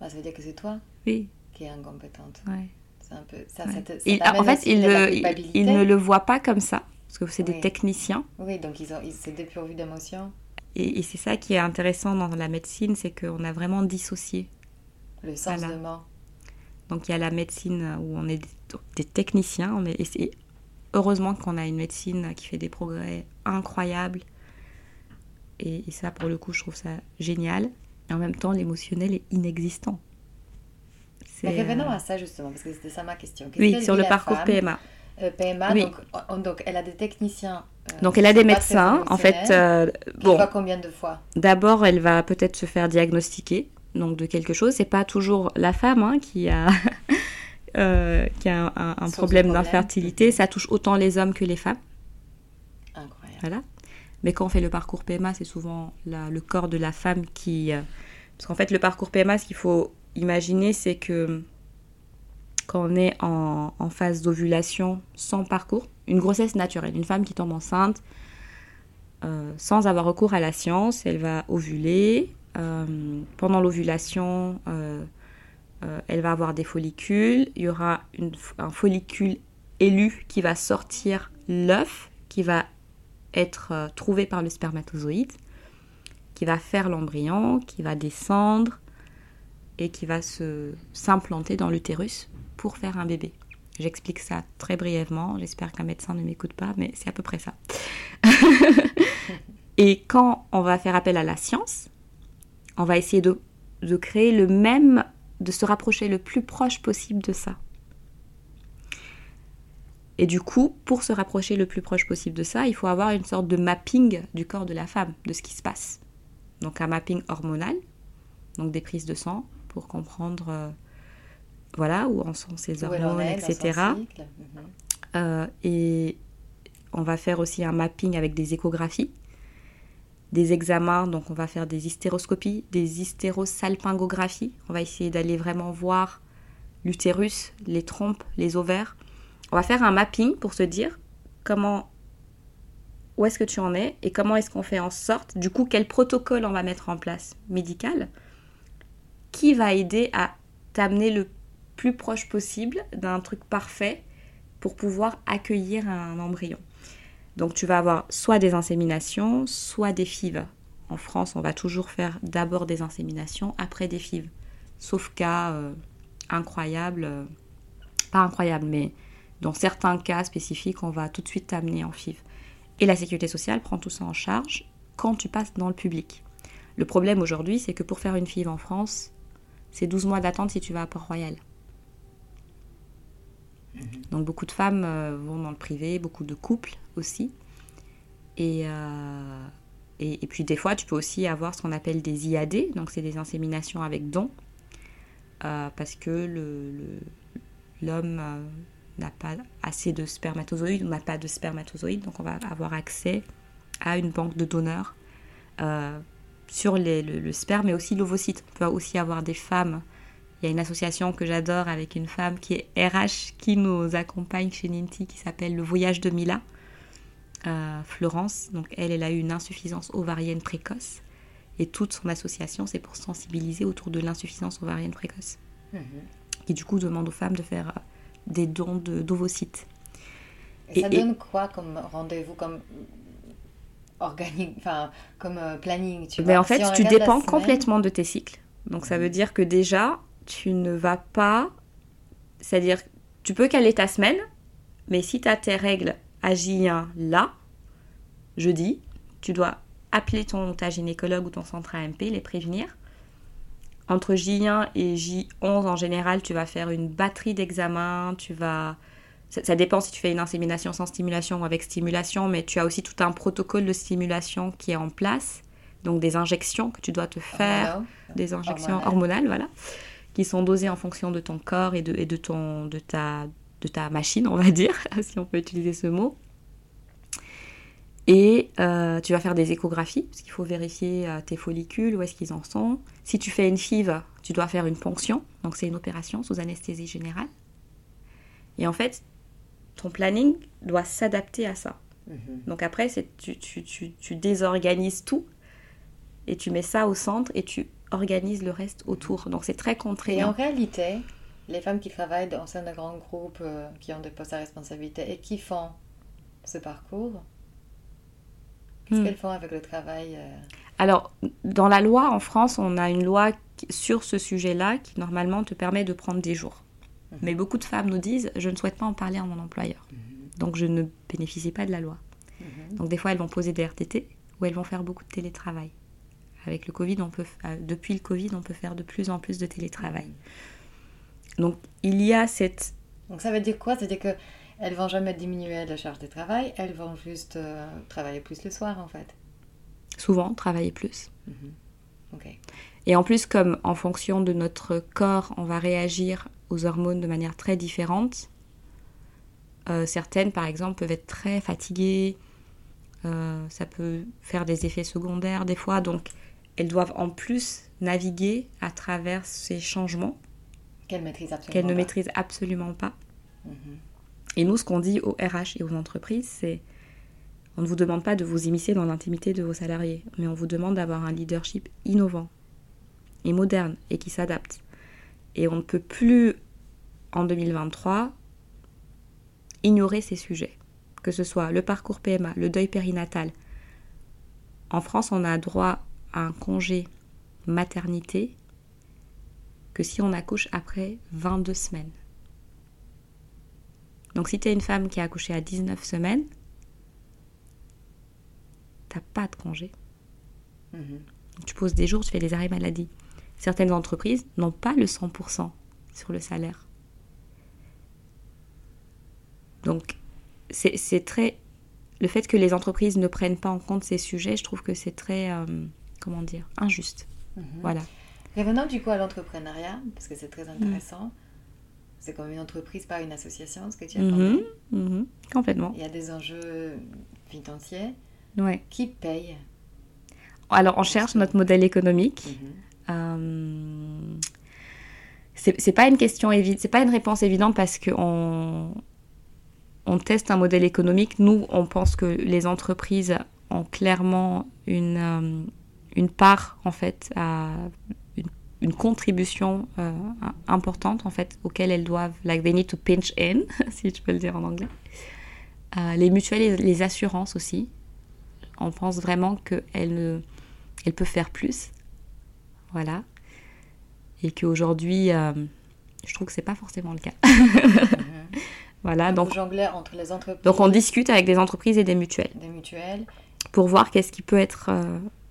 bah, ça veut dire que c'est toi oui, qui es incompétente. ouais. C'est un peu... Ça, Ouais. ça te- ça Il- t'amène en fait, la le- ils ne le voient pas comme ça, parce que c'est des techniciens. Oui, donc ils ont... ils... c'est dépourvu d'émotion. Et, et c'est ça qui est intéressant dans la médecine, c'est qu'on a vraiment dissocié. Le sens Voilà. de mort. Donc il y a la médecine où on est des, des techniciens, on est, et heureusement qu'on a une médecine qui fait des progrès incroyables. Et, et ça, pour le coup, je trouve ça génial. Et en même temps, l'émotionnel est inexistant. C'est, Mais revenons euh, à ça justement, parce que c'était ça ma question. Oui, sur le parcours PMA. Euh, PMA, Oui. donc, on- donc elle a des techniciens. euh, Donc elle a des médecins. En fait, bon, combien de fois? D'abord, elle va peut-être se faire diagnostiquer donc de quelque chose. C'est pas toujours la femme hein, qui a euh, qui a un, un- un Source de problème problème. d'infertilité. Ça touche autant les hommes que les femmes. Incroyable. Voilà. Mais quand on fait le parcours PMA, c'est souvent le corps de la femme qui. euh, parce qu'en fait, le parcours PMA, ce qu'il faut imaginer, c'est que quand on est en, phase d'ovulation sans parcours, une grossesse naturelle, une femme qui tombe enceinte euh, sans avoir recours à la science, elle va ovuler. euh, pendant l'ovulation, elle va avoir des follicules. Il y aura un follicule élu qui va sortir l'œuf, qui va être euh, trouvé par le spermatozoïde, qui va faire l'embryon, qui va descendre et qui va se s'implanter dans l'utérus pour faire un bébé. J'explique ça très brièvement, j'espère qu'un médecin ne m'écoute pas, mais c'est à peu près ça. et quand on va faire appel à la science, on va essayer de, de créer le même, de se rapprocher le plus proche possible de ça. Et du coup, pour se rapprocher le plus proche possible de ça, il faut avoir une sorte de mapping du corps de la femme, de ce qui se passe. Donc un mapping hormonal, donc des prises de sang pour comprendre euh, voilà, où en sont ses hormones, est etc. Mhm. Euh, et on va faire aussi un mapping avec des échographies, des examens. Donc on va faire des hystéroscopies, des hystérosalpingographies. On va essayer d'aller vraiment voir l'utérus, les trompes, les ovaires. On va faire un mapping pour se dire comment, où est-ce que tu en es et comment est-ce qu'on fait en sorte, du coup, quel protocole on va mettre en place médical qui va aider à t'amener le plus proche possible d'un truc parfait pour pouvoir accueillir un embryon. Donc tu vas avoir soit des inséminations, soit des FIV. En France, on va toujours faire d'abord des inséminations, après des FIV. Sauf cas euh, incroyable, euh, pas incroyable, mais dans certains cas spécifiques, on va tout de suite t'amener en FIV. Et la sécurité sociale prend tout ça en charge quand tu passes dans le public. Le problème aujourd'hui, c'est que pour faire une FIV en France, c'est 12 mois d'attente si tu vas à Port-Royal. Donc beaucoup de femmes euh, vont dans le privé, beaucoup de couples aussi. Et, euh, et, et puis des fois, tu peux aussi avoir ce qu'on appelle des IAD, donc c'est des inséminations avec don, euh, parce que le- le- l'homme euh, n'a pas assez de spermatozoïdes, on n'a pas de spermatozoïdes, donc on va avoir accès à une banque de donneurs euh, sur les- le, le sperme, mais aussi l'ovocyte. On peut aussi avoir des femmes Il y a une association que j'adore avec une femme qui est RH qui nous accompagne chez Ninti qui s'appelle Le Voyage de Mila, euh, Florence. Donc elle, elle a eu une insuffisance ovarienne précoce. Et toute son association, c'est pour sensibiliser autour de l'insuffisance ovarienne précoce. Mhm. Qui du coup demande aux femmes de faire euh, des dons de- d'ovocytes. Et, ça Et- et- donne quoi comme rendez-vous, comme organique, enfin, comme euh, planning tu Mais vois? en fait, Si tu dépends complètement de tes cycles. Donc ça veut dire que déjà, tu ne vas pas... C'est-à-dire, tu peux caler ta semaine, mais si tu as tes règles à J1 là, jeudi, tu dois appeler ton, ta gynécologue ou ton centre AMP, les prévenir. Entre J1 et J11, en général, tu vas faire une batterie d'examens, tu vas... Ça, ça dépend si tu fais une insémination sans stimulation ou avec stimulation, mais tu as aussi tout un protocole de stimulation qui est en place. Donc des injections que tu dois te faire, Hormonaux. des injections Hormonales. hormonales, voilà, qui sont dosées en fonction de ton corps et de, et de, ton, de, ta, de ta machine, on va dire, si on peut utiliser ce mot. Et euh, tu vas faire des échographies, parce qu'il faut vérifier euh, tes follicules, où est-ce qu'ils en sont. Si tu fais une FIV, tu dois faire une ponction, donc c'est une opération sous anesthésie générale. Et en fait, ton planning doit s'adapter à ça. Mhm. Donc après, tu, tu, tu, tu désorganises tout et tu mets ça au centre et tu organises le reste autour. Donc c'est très Et en contraignant. réalité, les femmes qui travaillent dans sein de grands groupes, euh, qui ont des postes à responsabilité et qui font ce parcours, qu'est-ce Hmm. qu'elles font avec le travail euh, Alors, dans la loi en France, on a une loi sur ce sujet-là qui normalement te permet de prendre des jours. Mhm. Mais beaucoup de femmes nous disent je ne souhaite pas en parler à mon employeur. Donc je ne bénéficie pas de la loi. Mhm. Donc des fois, elles vont poser des RTT ou elles vont faire beaucoup de télétravail. Avec le Covid, on peut, euh, depuis le Covid, on peut faire de plus en plus de télétravail. Donc il y a cette Donc ça veut dire quoi? Ça veut dire que elles vont jamais diminuer la charge de travail, elles vont juste euh, travailler plus le soir en fait. souvent travailler plus. Ok. Et en plus, comme en fonction de notre corps, on va réagir aux hormones de manière très différente, euh, certaines, par exemple, peuvent être très fatiguées, euh, ça peut faire des effets secondaires des fois, donc elles doivent en plus naviguer à travers ces changements Qu'elles ne maîtrisent absolument pas. Mhm. Et nous, ce qu'on dit aux RH et aux entreprises, c'est on ne vous demande pas de vous immiscer dans l'intimité de vos salariés, mais on vous demande d'avoir un leadership innovant et moderne et qui s'adapte. Et on ne peut plus, en 2023, ignorer ces sujets, que ce soit le parcours PMA, le deuil périnatal. En France, on a droit à un congé maternité que si on accouche après 22 semaines. Donc si tu es une femme qui a accouché à 19 semaines, t'as pas de congé. Mhm. Donc, tu poses des jours, tu fais des arrêts maladie. Certaines entreprises n'ont pas le 100% sur le salaire. Donc c'est très... Le fait que les entreprises ne prennent pas en compte ces sujets, je trouve que c'est très, euh, comment dire, injuste. Mhm. Voilà. Revenons du coup à l'entrepreneuriat, parce que c'est très intéressant. C'est comme une entreprise, pas une association, ce que tu as Mhm, fondé. mhm, complètement. Il y a des enjeux financiers. Ouais. Qui paye Alors on cherche notre modèle économique. Mhm. Euh, c'est pas une question évidente, c'est pas une réponse évidente parce que on, on teste un modèle économique. Nous, on pense que les entreprises ont clairement une, euh, une part en fait à une, contribution euh, importante en fait auquel elles doivent like they need to pinch in si tu peux le dire en anglais. Euh, les mutuelles et les assurances aussi. On pense vraiment qu'elles ne- elles peuvent faire plus. Voilà. Et qu'aujourd'hui, euh, je trouve que c'est pas forcément le cas. Voilà, Donc, donc, entre les entreprises, donc on discute avec des entreprises et des mutuelles des mutuelles. pour voir qu'est-ce qui peut être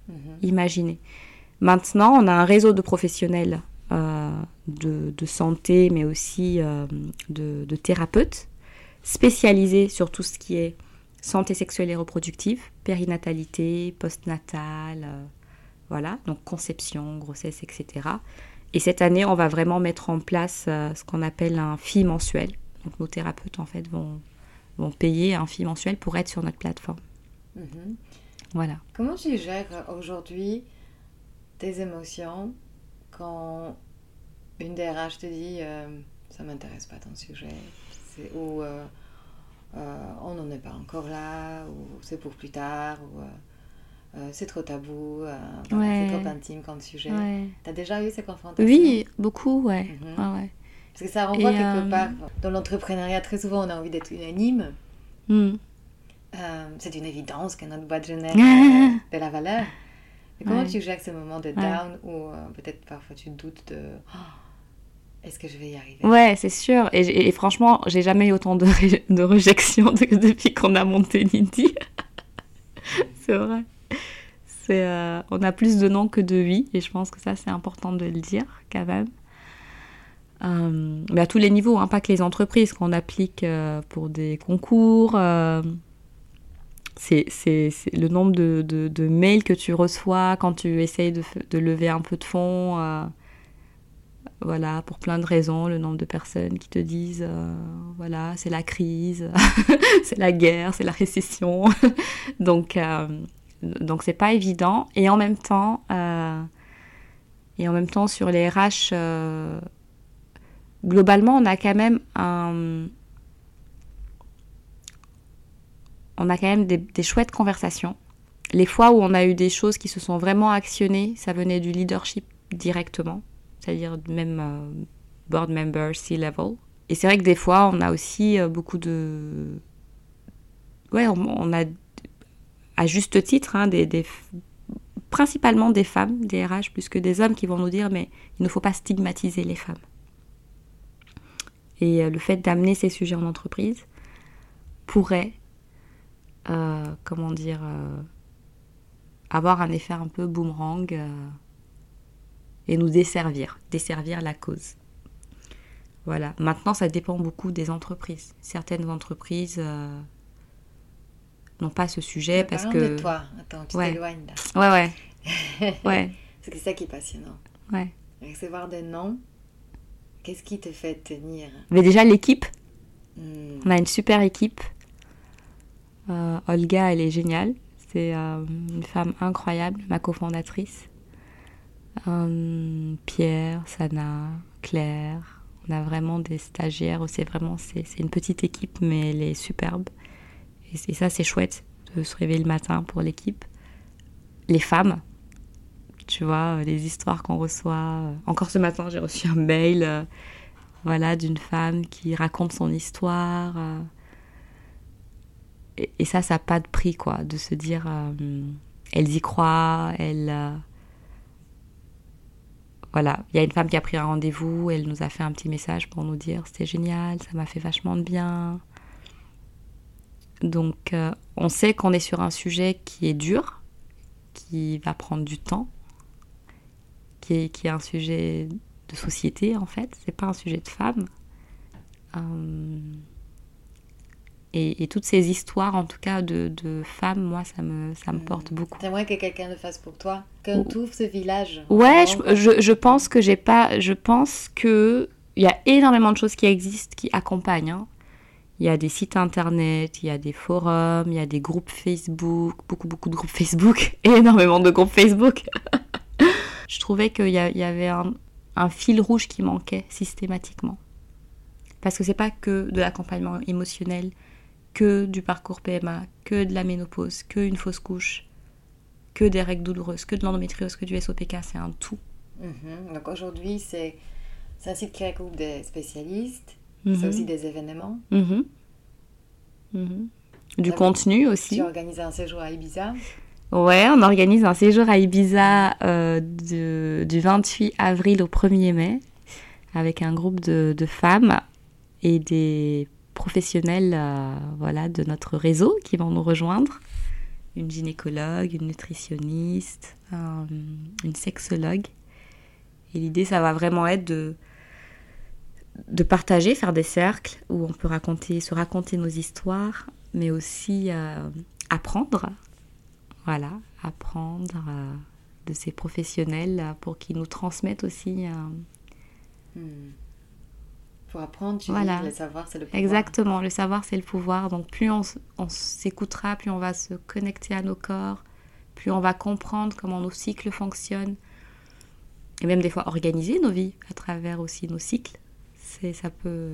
Mhm. imaginé. Maintenant, on a un réseau de professionnels euh, de, de santé, mais aussi euh, de, de thérapeutes spécialisés sur tout ce qui est santé sexuelle et reproductive, périnatalité, postnatale, euh, voilà, donc conception, grossesse, etc. Et cette année, on va vraiment mettre en place ce qu'on appelle un fee mensuel. Donc nos thérapeutes, en fait, vont, vont payer un fee mensuel pour être sur notre plateforme. Mhm. Voilà. Comment tu gères aujourd'hui tes émotions quand une DRH te dit euh, ça m'intéresse pas ton sujet, ou euh, euh, on n'en est pas encore là, ou c'est pour plus tard, ou euh, c'est trop tabou, voilà, Ouais. c'est trop intime comme sujet. Ouais. T'as déjà eu ces confrontations? Oui, beaucoup, ouais. Mhm. ouais. Parce que ça renvoie Et, quelque part. Dans l'entrepreneuriat, très souvent, on a envie d'être unanime. Hmm. C'est une évidence que notre boîte génère de la valeur. Mais comment Ouais. tu gères ces moments de down où euh, peut-être parfois tu doutes de Oh, est-ce que je vais y arriver? Ouais, c'est sûr. Et, et- et franchement, j'ai jamais eu autant de, ré- de réjection de- depuis qu'on a monté Nidhi. c'est vrai. C'est, euh, on a plus de non que de oui, et je pense que ça, c'est important de le dire quand même. Euh, mais à tous les niveaux, hein, pas que les entreprises, qu'on applique euh, pour des concours. C'est, le nombre de, de- mails que tu reçois quand tu essayes de, de lever un peu de fonds. euh, voilà, pour plein de raisons, le nombre de personnes qui te disent, euh, voilà, c'est la crise, c'est la guerre, c'est la récession. donc, euh, donc c'est pas évident. Et en même temps, et en même temps sur les RH, globalement, on a quand même un, on a quand même des, chouettes conversations. Les fois où on a eu des choses qui se sont vraiment actionnées, ça venait du leadership directement c'est-à-dire même euh, board member, C-level. Et c'est vrai que des fois, on a aussi euh, beaucoup de... Ouais, on, on a à juste titre, hein, des, des- principalement des femmes, des RH, plus que des hommes qui vont nous dire, mais il ne faut pas stigmatiser les femmes. Et euh, le fait d'amener ces sujets en entreprise pourrait, euh, comment dire, euh, avoir un effet un peu boomerang. euh, et nous desservir, desservir la cause. Voilà. Maintenant, ça dépend beaucoup des entreprises. Certaines entreprises n'ont pas ce sujet parce que. de toi. Attends, tu Ouais. t'éloignes là. Ouais, ouais, ouais, Parce que c'est ça qui est passionnant. ouais. Recevoir des noms, qu'est-ce qui te fait tenir? Mais déjà, l'équipe, Hmm. on a une super équipe. Euh, Olga, elle est géniale. C'est euh, une femme incroyable, ma cofondatrice. Euh, Pierre, Sana, Claire. On a vraiment des stagiaires. C'est vraiment c'est une petite équipe, mais elle est superbe. Et, ça, c'est chouette de se réveiller le matin pour l'équipe. Les femmes, tu vois, les histoires qu'on reçoit. Encore ce matin, j'ai reçu un mail, voilà, d'une femme qui raconte son histoire. Et, ça, ça n'a pas de prix, quoi, de se dire, euh, elles y croient, elles. euh, voilà, il y a une femme qui a pris un rendez-vous, elle nous a fait un petit message pour nous dire c'était génial, ça m'a fait vachement de bien. Donc euh, on sait qu'on est sur un sujet qui est dur, qui va prendre du temps, qui est, qui est un sujet de société en fait, c'est pas un sujet de femme. Et, et toutes ces histoires en tout cas de, de femmes, moi ça me, ça me porte beaucoup. T'aimerais que quelqu'un le fasse pour toi Qu'on t'ouvre ce village Ouais, je, je, je pense que j'ai pas. Je pense que il y a énormément de choses qui existent qui accompagnent. hein. Il y a des sites internet, il y a des forums, il y a des groupes Facebook, beaucoup beaucoup de groupes Facebook, énormément de groupes Facebook. je trouvais qu'il y, y avait un, un fil rouge qui manquait systématiquement. Parce que c'est pas que de l'accompagnement émotionnel, que du parcours PMA, que de la ménopause, que une fausse couche, que des règles douloureuses, que de l'endométriose, que du SOPK, c'est un tout. Mhm. Donc aujourd'hui, c'est c'est un site qui regroupe des spécialistes, Mhm. c'est aussi des événements. Mhm. Mhm. Du contenu aussi. Tu organises un séjour à Ibiza. Ouais, on organise un séjour à Ibiza euh, de- du 28 avril au 1er mai avec un groupe de, de femmes et des professionnels euh, voilà, de notre réseau qui vont nous rejoindre. Une gynécologue, une nutritionniste, un- une sexologue. Et l'idée, ça va vraiment être de, de partager, faire des cercles où on peut raconter, se raconter nos histoires, mais aussi euh, apprendre voilà, apprendre euh, de ces professionnels euh, pour qu'ils nous transmettent aussi. euh, Hmm. Pour apprendre, tu Voilà. dis, le savoir, c'est le pouvoir. Exactement, le savoir c'est le pouvoir. Donc plus on, s'écoutera, plus on va se connecter à nos corps, plus on va comprendre comment nos cycles fonctionnent. et même des fois organiser nos vies à travers aussi nos cycles. C'est, ça peut.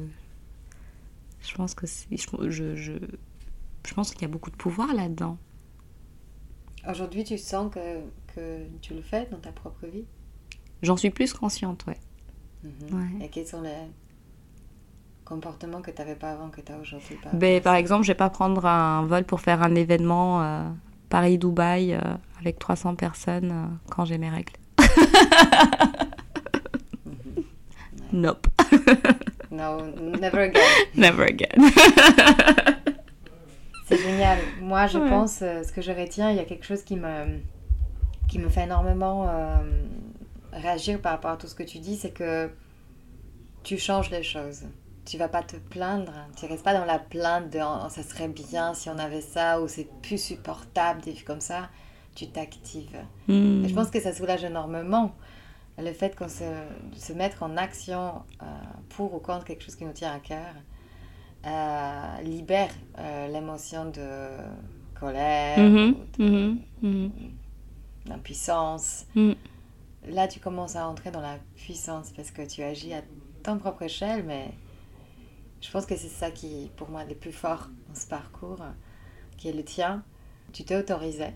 Je pense que c'est, je, je, je, je pense qu'il y a beaucoup de pouvoir là-dedans. Aujourd'hui, tu sens que, que tu le fais dans ta propre vie? J'en suis plus consciente, ouais. Mhm. Ouais. Et quels sont les comportements que tu n'avais pas avant, que tu as aujourd'hui pas Ben, par exemple, je vais pas prendre un vol pour faire un événement euh, Paris-Dubaï euh, avec 300 personnes euh, quand j'ai mes règles. Nope. No, never again. Never again. C'est génial. Moi, je Ouais. pense, euh, ce que je retiens, il y a quelque chose qui me, qui me fait énormément réagir par rapport à tout ce que tu dis, c'est que tu changes les choses. Tu vas pas te plaindre. Tu restes pas dans la plainte de Oh, ça serait bien si on avait ça ou c'est plus supportable des vivre comme ça. Tu t'actives. Hmm. Et je pense que ça soulage énormément le fait qu'on se, de se mettre en action euh, pour ou contre quelque chose qui nous tient à cœur euh, libère euh, l'émotion de colère, Mhm, ou de- mhm, mhm. d'impuissance. Mm. Là, tu commences à entrer dans la puissance parce que tu agis à ton propre échelle, mais je pense que c'est ça qui, pour moi, est le plus fort dans ce parcours, qui est le tien. Tu t'es autorisé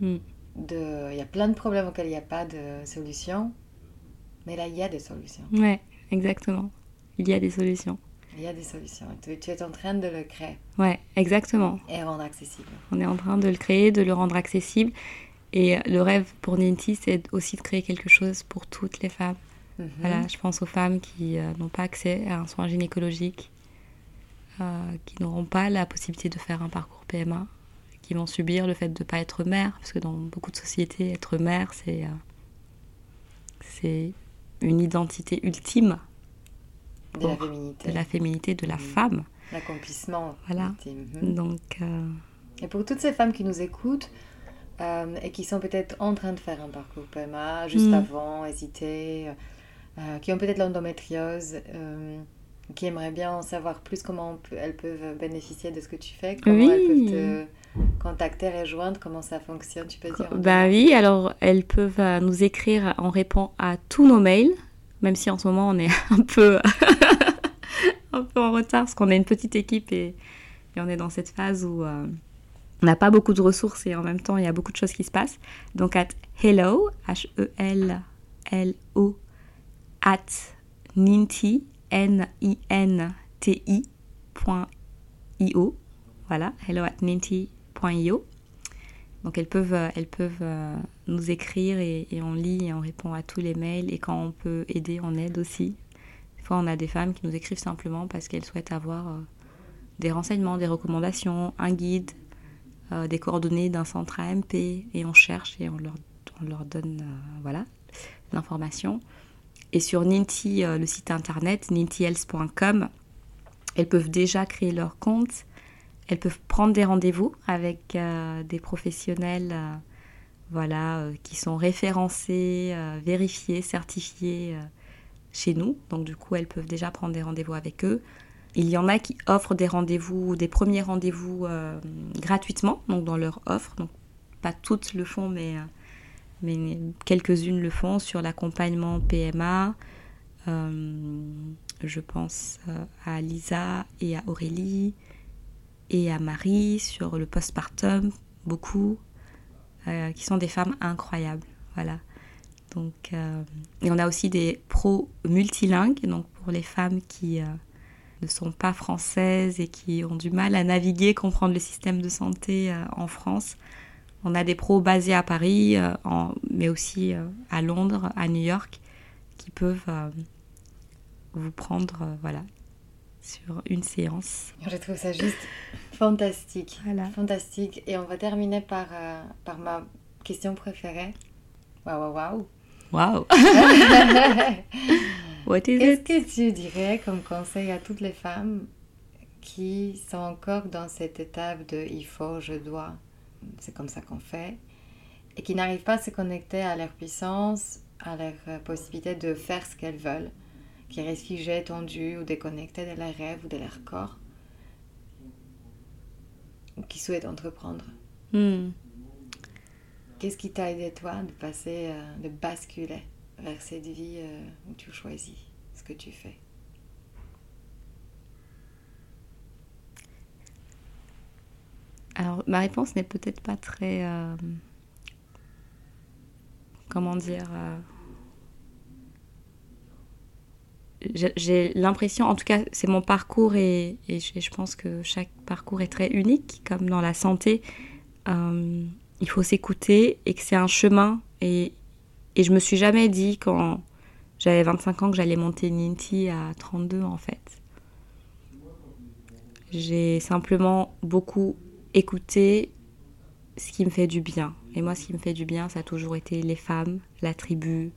Mm. de... Il y a plein de problèmes auxquels il n'y a pas de solution, mais là, il y a des solutions. Ouais, exactement. Il y a des solutions. Il y a des solutions. Tu, tu es en train de le créer Ouais, exactement. et rendre accessible. On est en train de le créer, de le rendre accessible. Et le rêve pour Ninti, c'est aussi de créer quelque chose pour toutes les femmes. Mhm. Voilà, je pense aux femmes qui euh, n'ont pas accès à un soin gynécologique, euh, qui n'auront pas la possibilité de faire un parcours PMA, qui vont subir le fait de ne pas être mère, parce que dans beaucoup de sociétés, être mère, c'est euh, c'est une identité ultime De la féminité. de la féminité de la Mhm. femme. L'accomplissement. Voilà. ultime. Mhm. Donc, Et pour toutes ces femmes qui nous écoutent et qui sont peut-être en train de faire un parcours PMA, juste Mm. avant, hésiter, euh, qui ont peut-être l'endométriose, euh, qui aimeraient bien en savoir plus comment peut- elles peuvent bénéficier de ce que tu fais, comment Oui. elles peuvent te contacter, rejoindre, comment ça fonctionne, tu peux dire en Bah oui, alors elles peuvent euh, nous écrire, on répond à tous nos mails, même si en ce moment on est un peu, un peu en retard parce qu'on est une petite équipe et, et on est dans cette phase où euh, on n'a pas beaucoup de ressources et en même temps il y a beaucoup de choses qui se passent. Donc at hello, H-E-L-L-O, at ninti, N-I-N-T-I, point I-O. Voilà, hello at ninti.io. Donc elles peuvent, euh, elles peuvent euh, nous écrire et, on lit et on répond à tous les mails. Et quand on peut aider, on aide aussi. Des fois, on a des femmes qui nous écrivent simplement parce qu'elles souhaitent avoir euh, des renseignements, des recommandations, un guide, des coordonnées d'un centre AMP. Et on cherche et on leur, on leur donne voilà, l'information. Et sur Ninti, euh, le site internet, nintihealth.com, elles peuvent déjà créer leur compte. Elles peuvent prendre des rendez-vous avec euh, des professionnels euh, voilà, qui sont référencés, vérifiés, certifiés chez nous. Donc du coup, elles peuvent déjà prendre des rendez-vous avec eux. Il y en a qui offrent des rendez-vous, des premiers rendez-vous gratuitement, donc dans leur offre. Donc pas toutes le font, mais, mais quelques-unes le font sur l'accompagnement PMA. Euh, je pense euh, à Lisa et à Aurélie et à Marie sur le postpartum, beaucoup, euh, qui sont des femmes incroyables. Voilà. Donc, et on a aussi des pros multilingues, donc pour les femmes qui ne sont pas françaises et qui ont du mal à naviguer, comprendre le système de santé en France. On a des pros basés à Paris, euh, en- mais aussi euh, à Londres, à New York, qui peuvent euh, vous prendre, voilà, sur une séance. Je trouve ça juste fantastique. Voilà. Fantastique. Et on va terminer par, euh, par ma question préférée. Waouh, waouh, Wow! waouh. What is Qu'est-ce it? que tu dirais comme conseil à toutes les femmes qui sont encore dans cette étape de il faut, je dois, c'est comme ça qu'on fait, et qui n'arrivent pas à se connecter à leur puissance, à leur euh, possibilité de faire ce qu'elles veulent, qui restent figées, tendues ou déconnectées de leurs rêves ou de leur corps, ou qui souhaitent entreprendre. Hmm. Qu'est-ce qui t'a aidé toi de passer, euh, de basculer vers cette vie euh, où tu choisis ce que tu fais? Alors, ma réponse n'est peut-être pas très. euh, comment dire euh, j'ai- l'impression, en tout cas, c'est mon parcours et, je, pense que chaque parcours est très unique, comme dans la santé. Euh, il faut s'écouter et que c'est un chemin. Et, et je me suis jamais dit quand j'avais 25 ans que j'allais monter une INTI à 32 en fait. J'ai simplement beaucoup écouté ce qui me fait du bien. Et moi, ce qui me fait du bien, ça a toujours été les femmes, la tribu,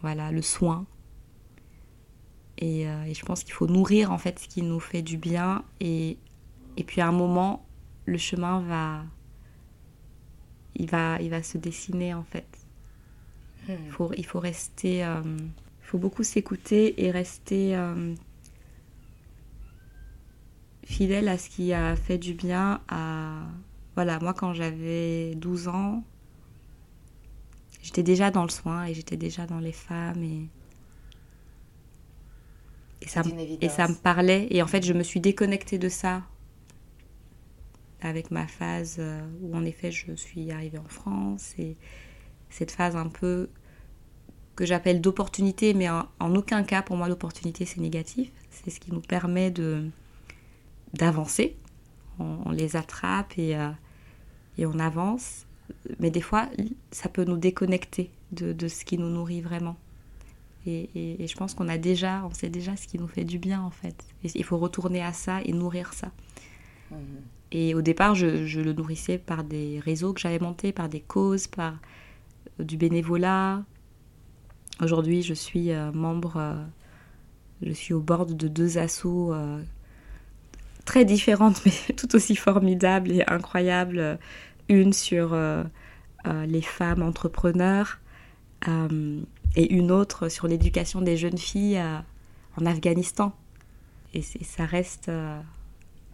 voilà, le soin. Et, euh, et je pense qu'il faut nourrir en fait ce qui nous fait du bien. Et, et puis à un moment, le chemin va, il va, il va se dessiner en fait. Il faut, il faut rester, euh, il faut beaucoup s'écouter et rester euh, fidèle à ce qui a fait du bien à voilà moi quand j'avais 12 ans j'étais déjà dans le soin et j'étais déjà dans les femmes et et ça, et ça me parlait et en fait je me suis déconnectée de ça avec ma phase euh, où en effet je suis arrivée en France et cette phase un peu que j'appelle d'opportunité, mais en, en aucun cas pour moi l'opportunité c'est négatif. C'est ce qui nous permet de d'avancer. On, on les attrape et, euh, et on avance. Mais des fois, ça peut nous déconnecter de, de ce qui nous nourrit vraiment. Et, et- et je pense qu'on a déjà, on sait déjà ce qui nous fait du bien en fait. Et il faut retourner à ça et nourrir ça. Mhm. Et au départ, je, je le nourrissais par des réseaux que j'avais montés, par des causes, par euh, du bénévolat. Aujourd'hui, je suis euh, membre, je suis au bord de deux assos euh, très différentes, mais tout aussi formidables et incroyables. Une sur euh, euh, les femmes entrepreneurs euh, et une autre sur l'éducation des jeunes filles euh, en Afghanistan. Et c'est- ça reste... euh,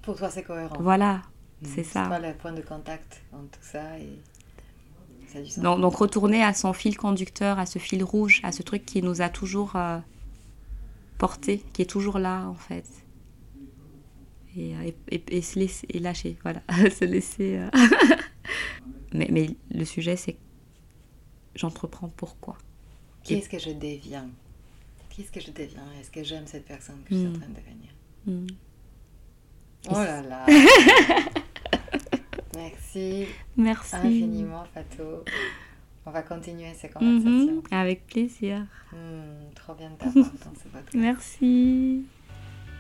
Pour toi, c'est cohérent. voilà, Mhm. c'est ça. pas le point de contact entre tout ça et donc retourner à son fil conducteur, à ce fil rouge, à ce truc qui nous a toujours euh, porté, qui est toujours là en fait. Et, euh, et, se laisser, et lâcher, voilà, se laisser. euh. mais, mais le sujet c'est j'entreprends pourquoi? Qui est-ce que je deviens Qui est-ce que je deviens? Est-ce que j'aime cette personne que je suis en Mm. train de devenir? Hmm. Oh là là Merci Merci. infiniment, Fatou. On va continuer ces Mhm, conversations. Avec plaisir. Hmm, trop bien de t'avoir dans ce podcast. Merci.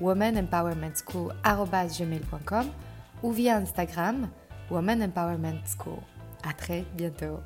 womanempowermentschool.com ou via Instagram Woman Empowerment School. À très bientôt.